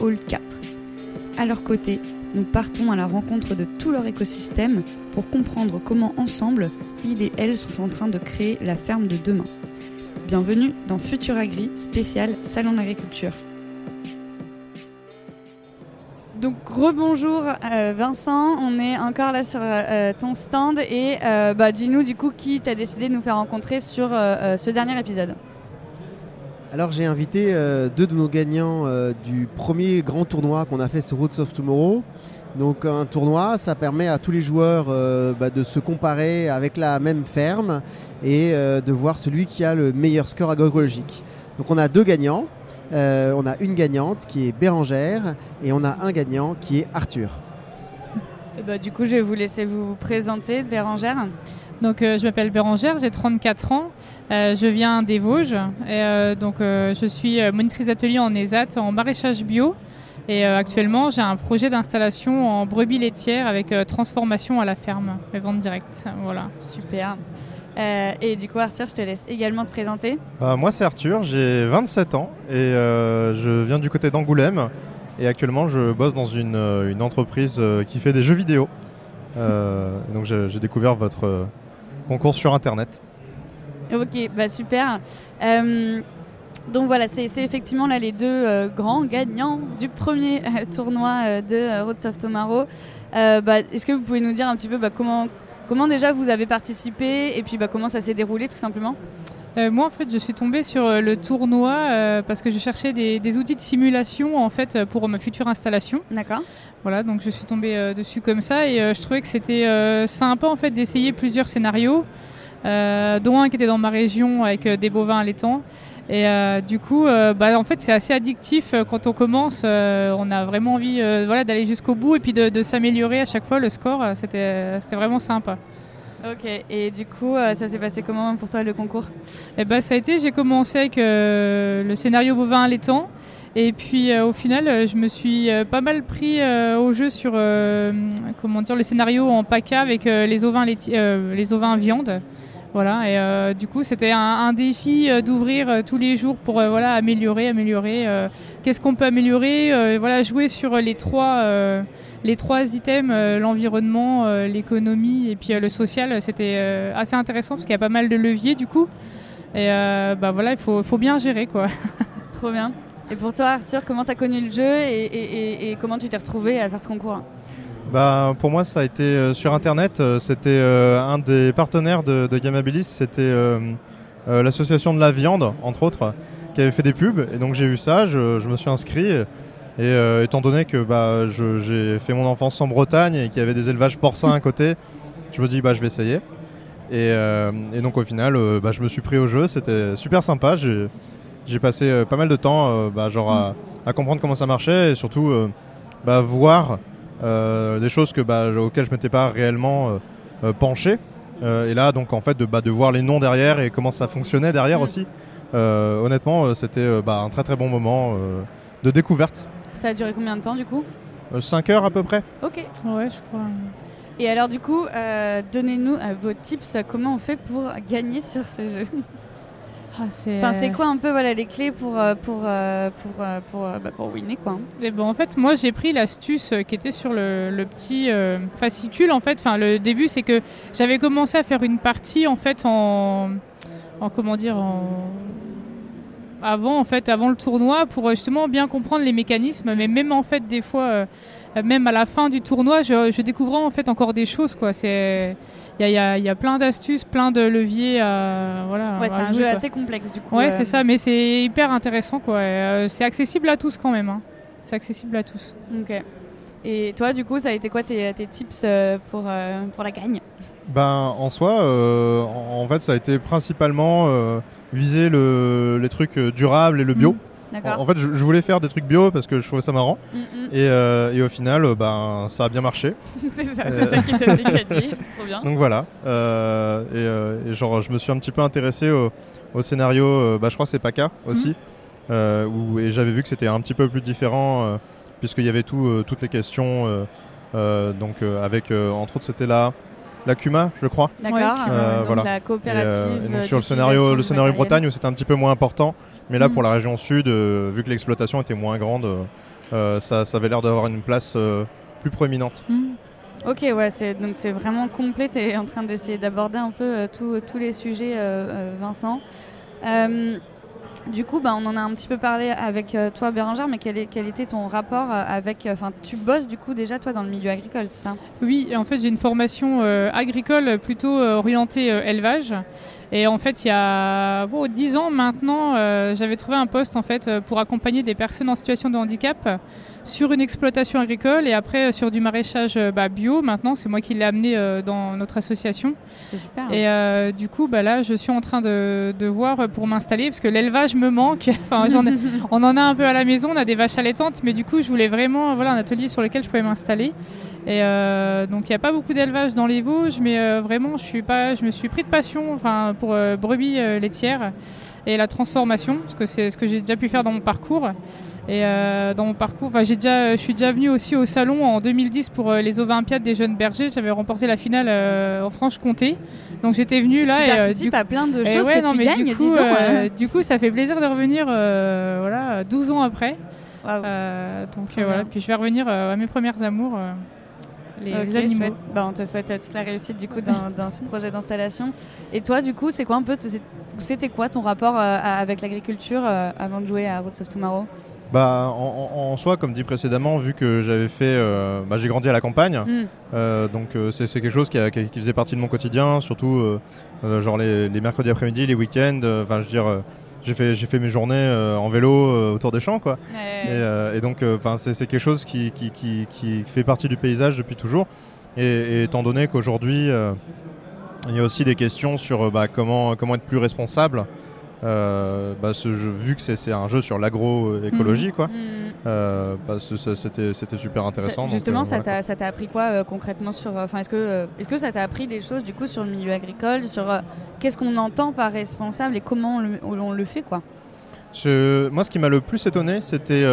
Hall 4. À leur côté, nous partons à la rencontre de tout leur écosystème pour comprendre comment ensemble, ils et elles sont en train de créer la ferme de demain. Bienvenue dans Futur Agri, spécial Salon d'agriculture. Donc rebonjour euh, Vincent, on est encore là sur euh, ton stand et euh, bah, dis-nous du coup qui t'a décidé de nous faire rencontrer sur ce dernier épisode? Alors j'ai invité deux de nos gagnants du premier grand tournoi qu'on a fait sur Roots of Tomorrow. Donc un tournoi, ça permet à tous les joueurs bah, de se comparer avec la même ferme et de voir celui qui a le meilleur score agroécologique. Donc on a deux gagnants. Euh, on a une gagnante qui est Bérangère et on a un gagnant qui est Arthur. Et bah, du coup, je vais vous laisser vous présenter, Bérangère. Donc, euh, je m'appelle Bérangère, j'ai 34 ans, euh, je viens des Vosges et donc je suis monitrice d'atelier en ESAT en maraîchage bio. Et actuellement, j'ai un projet d'installation en brebis laitière avec transformation à la ferme et vente directe. Voilà. Super. Euh, et du coup, Arthur, je te laisse également te présenter. Bah, moi, c'est Arthur, j'ai 27 ans et euh, je viens du côté d'Angoulême. Et actuellement, je bosse dans une, euh, entreprise qui fait des jeux vidéo. donc, j'ai découvert votre concours sur Internet. Ok, bah super. donc voilà, c'est effectivement là les deux grands gagnants du premier tournoi de Road of Tomorrow. Bah, est-ce que vous pouvez nous dire un petit peu bah, comment Comment déjà vous avez participé et puis bah, comment ça s'est déroulé tout simplement? Euh, moi, en fait, je suis tombée sur euh, le tournoi euh, parce que je cherchais des, outils de simulation en fait pour ma future installation. D'accord. Voilà, donc je suis tombée dessus comme ça et je trouvais que c'était sympa en fait d'essayer plusieurs scénarios, dont un qui était dans ma région avec des bovins allaitants. Et du coup, bah, en fait, c'est assez addictif quand on commence. on a vraiment envie voilà, d'aller jusqu'au bout et puis de, s'améliorer à chaque fois. Le score, c'était vraiment sympa. Ok, et du coup, ça s'est passé comment pour toi le concours eh ben, Ça a été, j'ai commencé avec le scénario bovin allaitant. Et puis au final, je me suis pas mal pris au jeu sur comment dire, le scénario en PACA avec les ovins, les ovins viande. Voilà, et euh, du coup, c'était un, défi euh, d'ouvrir euh, tous les jours pour voilà, améliorer, améliorer. Qu'est-ce qu'on peut améliorer Voilà, jouer sur les trois, les trois items l'environnement, l'économie et puis le social. C'était assez intéressant parce qu'il y a pas mal de leviers du coup. Et bah voilà, il faut, bien gérer quoi. Trop bien. Et pour toi, Arthur, comment tu as connu le jeu et, et comment tu t'es retrouvé à faire ce concours? Bah, pour moi, ça a été euh, sur Internet. Euh, c'était euh, un des partenaires de, de Gamabilis. C'était l'association de la viande, entre autres, qui avait fait des pubs. Et donc j'ai vu ça, je, me suis inscrit. Et étant donné que bah, j'ai fait mon enfance en Bretagne et qu'il y avait des élevages porcins à côté, je me dis bah, je vais essayer. Et, donc au final, bah, je me suis pris au jeu. C'était super sympa. J'ai passé pas mal de temps genre à, comprendre comment ça marchait et surtout voir des choses que, bah, auxquelles je ne m'étais pas réellement euh, euh, penché. et là, donc, en fait, de, bah, de voir les noms derrière et comment ça fonctionnait derrière mm. aussi. honnêtement, c'était bah, un très très bon moment de découverte. Ça a duré combien de temps du coup? 5 heures à peu près. Ok. Ouais, je crois. Et alors du coup, donnez-nous vos tips, comment on fait pour gagner sur ce jeu? Ah, c'est enfin, quoi un peu voilà, les clés pour, euh, pour, euh, pour, euh, pour, bah, pour, winner quoi Et eh ben, En fait, moi j'ai pris l'astuce qui était sur le, le petit fascicule. En fait. Enfin, le début, c'est que j'avais commencé à faire une partie en fait en, en comment dire en avant en fait avant le tournoi pour justement bien comprendre les mécanismes mais même en fait des fois même à la fin du tournoi je, je découvrais en fait encore des choses quoi c'est il y, a, plein d'astuces, plein de leviers. voilà, ouais, c'est un jeu assez complexe du coup. Ouais, c'est euh. ça, mais c'est hyper intéressant quoi. Euh, c'est accessible à tous quand même. Hein. C'est accessible à tous. Ok. Et toi, du coup, ça a été quoi tes, tips euh, pour, pour la gagne? Ben, en soi, en, fait, ça a été principalement viser le, les trucs durables et le bio. Mmh. En, en fait, je, je voulais faire des trucs bio parce que je trouvais ça marrant. Mm, mm. Et, euh, et au final, euh, ben, ça a bien marché. c'est ça, Euh. ça qui fait gagner. Trop bien. Donc voilà. Euh, et, et genre, je me suis un petit peu intéressé au, au scénario. bah, je crois que c'est PACA aussi. où, et j'avais vu que c'était un petit peu plus différent puisqu'il y avait tout, toutes les questions. donc avec entre autres c'était la la Cuma, je crois. D'accord. Euh, donc voilà. la Et, coopérative. euh, et donc euh, sur le scénario, le scénario. Bretagne où c'était un petit peu moins important, mais là Mm. pour la région sud, euh, vu que l'exploitation était moins grande, euh, euh, ça, ça avait l'air d'avoir une place euh, plus proéminente. Mm. Ok, ouais, c'est donc c'est vraiment complet. Tu es en train d'essayer d'aborder un peu euh, tous- tous les sujets, euh, euh, Vincent. Euh, du coup, bah, on en a un petit peu parlé avec euh, toi, Bérangère, mais quel, était ton rapport euh, avec. Enfin, tu bosses du coup déjà toi dans le milieu agricole, c'est ça? Oui, en fait, j'ai une formation euh, agricole plutôt euh, orientée euh, élevage. Et en fait, il y a bon, 10 ans maintenant, euh, j'avais trouvé un poste en fait euh, pour accompagner des personnes en situation de handicap euh, sur une exploitation agricole et après euh, sur du maraîchage euh, bah, bio. Maintenant, c'est moi qui l'ai amené euh, dans notre association. C'est super. Et euh, du coup, bah, là, je suis en train de, de voir pour m'installer parce que l'élevage me manque. enfin, j'en ai- on en a un peu à la maison, on a des vaches allaitantes, mais du coup, je voulais vraiment voilà, un atelier sur lequel je pouvais m'installer. Et euh, donc, il n'y a pas beaucoup d'élevage dans les Vosges, mais euh, vraiment, je, suis pas, je me suis pris de passion enfin, pour euh, brebis laitières et la transformation, parce que c'est ce que j'ai déjà pu faire dans mon parcours. Et dans mon parcours, enfin, j'ai déjà, je suis déjà venue aussi au salon en 2010 pour les Olympiades des jeunes bergers. J'avais remporté la finale en Franche-Comté. Donc j'étais venue là tu et participes du à plein de et choses ouais, que non, tu mais gagnes, du dis coup, donc. euh, du coup, ça fait plaisir de revenir voilà, 12 ans après. Euh, donc voilà, puis je vais revenir à mes premières amours, les animaux. Bah, on te souhaite euh, toute la réussite du coup dans, dans ce projet d'installation. Et toi, du coup, c'est quoi un peu, c'était quoi ton rapport euh, avec l'agriculture euh, avant de jouer à Roads of Tomorrow? Bah, en, soi, comme dit précédemment, vu que j'avais fait, euh, bah, j'ai grandi à la campagne, Hmm. euh, donc euh, c'est quelque chose qui, a- qui- qui faisait partie de mon quotidien, surtout genre les, les mercredis après-midi, les week-ends. euh, Enfin, je veux dire, euh, j'ai fait, mes journées euh, en vélo euh, autour des champs, quoi. Et, euh, et donc, c'est quelque chose qui, qui, qui- qui fait partie du paysage depuis toujours. Et, et étant donné qu'aujourd'hui, il y a aussi des questions sur bah, comment, comment être plus responsable, euh, bah, ce jeu, vu que c'est un jeu sur l'agroécologie, quoi, Hmm. euh, bah, c'était super intéressant. Ça- donc, Justement, euh, ça t'a appris quoi concrètement sur Enfin, est-ce que est-ce que ça t'a appris des choses du coup sur le milieu agricole, sur qu'est-ce qu'on entend par responsable et comment on le, on le fait quoi? Ce- moi, ce qui m'a le plus étonné, c'était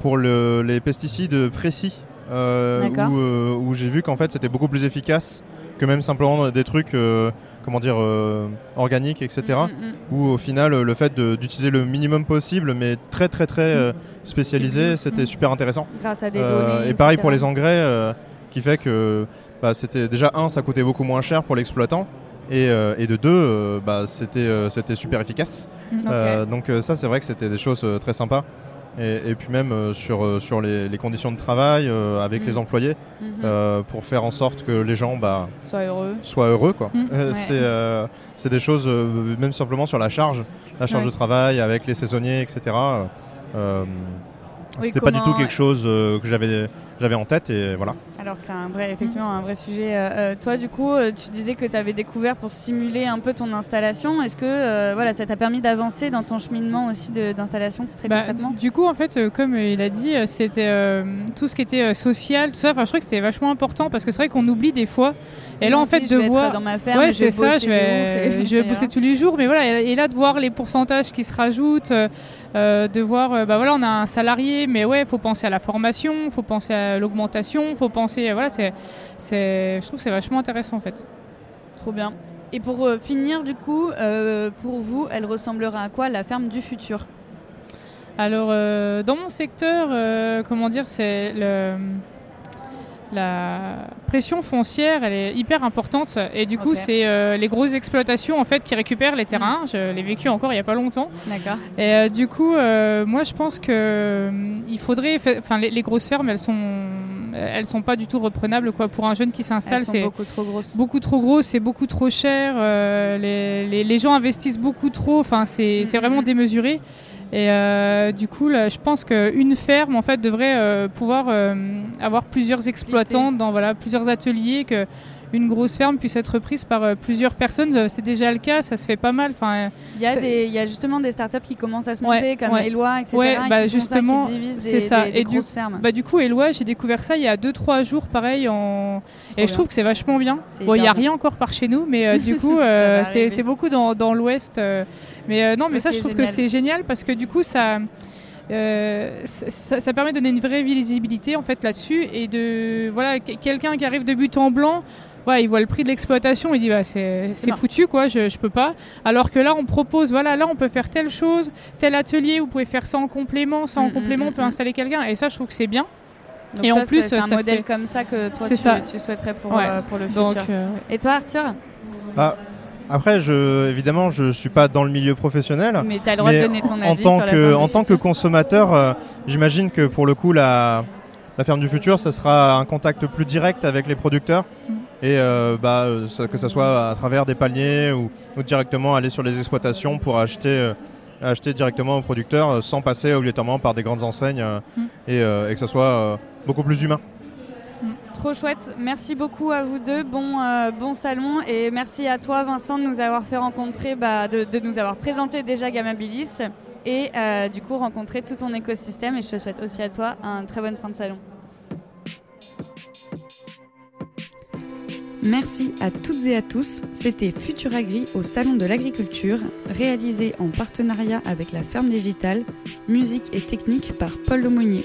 pour le- les pesticides précis, où, où j'ai vu qu'en fait c'était beaucoup plus efficace que même simplement des trucs, euh, comment dire, euh, organiques, etc. Mm, mm, mm. Où au final, le fait d'utiliser le minimum possible, mais très très très euh, spécialisé, c'était Mm. super intéressant. Grâce à des données. et pareil etc. pour les engrais, qui fait que bah, c'était déjà un, ça coûtait beaucoup moins cher pour l'exploitant. Et, euh, et de deux, euh, bah, c'était euh, c'était super efficace. Euh, donc ça, c'est vrai que c'était des choses très sympas. Et, et puis même euh, sur, euh, sur les, les conditions de travail euh, avec Mm. les employés, Mhm. euh, pour faire en sorte que les gens bah, Sois heureux. soient heureux. quoi. Mm. Ouais. C'est c'est des choses, même simplement sur la charge, la charge Ouais. de travail avec les saisonniers, etc. Oui, C'était pas du tout quelque chose que j'avais j'avais en tête et voilà. Alors que c'est un vrai, effectivement un vrai sujet. Euh, euh, toi, du coup, euh, tu disais que tu avais découvert pour simuler un peu ton installation. Est-ce que euh, voilà, ça t'a permis d'avancer dans ton cheminement aussi d'installation très Bah, concrètement? du coup, en fait, comme il a dit, c'était euh, tout ce qui était social, tout ça. Enfin, je crois que c'était vachement important parce que c'est vrai qu'on oublie des fois. Et là, en fait, de voir. dans ma ferme, ouais, je vais c'est ça. Je vais, je bosser tous les jours, mais voilà. Et, là, de voir les pourcentages qui se rajoutent, euh, de voir, euh, bah voilà, on a un salarié, mais ouais, faut penser à la formation, faut penser à l'augmentation, faut penser, euh, voilà, c'est, je trouve que c'est vachement intéressant en fait. Trop bien. Et pour euh, finir, du coup, euh, pour vous, elle ressemblera à quoi la ferme du futur? Alors, euh, dans mon secteur, comment dire, c'est la pression foncière, elle est hyper importante. Et du coup, c'est les grosses exploitations en fait qui récupèrent les terrains. Je l'ai vécu encore il y a pas longtemps. D'accord. Et du coup, moi, je pense que il faudrait, fa- enfin, les, les grosses fermes, elles sont, elles sont pas du tout reprenables quoi. Pour un jeune qui s'installe, c'est beaucoup trop grosses. beaucoup trop gros, c'est beaucoup trop cher. euh, les, les- les gens investissent beaucoup trop. Enfin, c'est c'est Mhm. vraiment démesuré. Et euh, du coup, là, je pense qu'une ferme, en fait, devrait euh, pouvoir euh, avoir plusieurs exploitants dans voilà plusieurs ateliers. Que une grosse ferme puisse être prise par plusieurs personnes. C'est déjà le cas, ça se fait pas mal. Enfin, il y a des, il y a justement des startups qui commencent à se Ouais, monter, comme ouais. Eloi, etc. Ouais, bah, qui justement, c'est ça. des- des Et du- fermes. Bah, du coup, Eloi, j'ai découvert ça il y a 2-3 jours, pareil. En... Et bien. je trouve que c'est vachement bien. Bon, il n'y a rien encore par chez nous, mais du coup, c'est beaucoup dans, dans l'ouest. Mais euh, non, mais ça, je trouve génial. que c'est génial parce que du coup, ça. euh, ça, ça- permet de donner une vraie visibilité en fait là-dessus et de voilà que- quelqu'un qui arrive de but en blanc ouais, il voit le prix de l'exploitation il dit bah, c'est foutu quoi je, je peux pas alors que là on propose voilà là on peut faire telle chose tel atelier vous pouvez faire ça en complément ça en Mm, mm, complément on mm, peut mm. installer quelqu'un et ça je trouve que c'est bien Donc et ça, en plus, c'est un ça modèle fait- comme ça que toi tu, ça. tu souhaiterais pour, Ouais. euh, pour le donc futur. euh, Et toi, Arthur? Bah, après, je, évidemment, je suis pas dans le milieu professionnel. Mais tu as le droit de donner ton en avis tant sur la que, ferme en tant que consommateur, euh, j'imagine que pour le coup, la, la ferme du futur, ça sera un contact plus direct avec les producteurs. Mm. Et euh, bah, ça- que ce soit à travers des paniers ou, ou directement aller sur les exploitations pour acheter, euh, acheter directement aux producteurs sans passer obligatoirement par des grandes enseignes Mm. et, et que ce soit beaucoup plus humain. Trop chouette. Merci beaucoup à vous deux. Bon, euh, bon salon. Et merci à toi, Vincent, de nous avoir fait rencontrer, bah, de, nous avoir présenté déjà Gamabilis. Et euh, du coup, rencontrer tout ton écosystème. Et je te souhaite aussi à toi un très bonne fin de salon. Merci à toutes et à tous. C'était Futuragri au Salon de l'Agriculture, réalisé en partenariat avec la Ferme Digitale, musique et technique par Paul Lemonnier.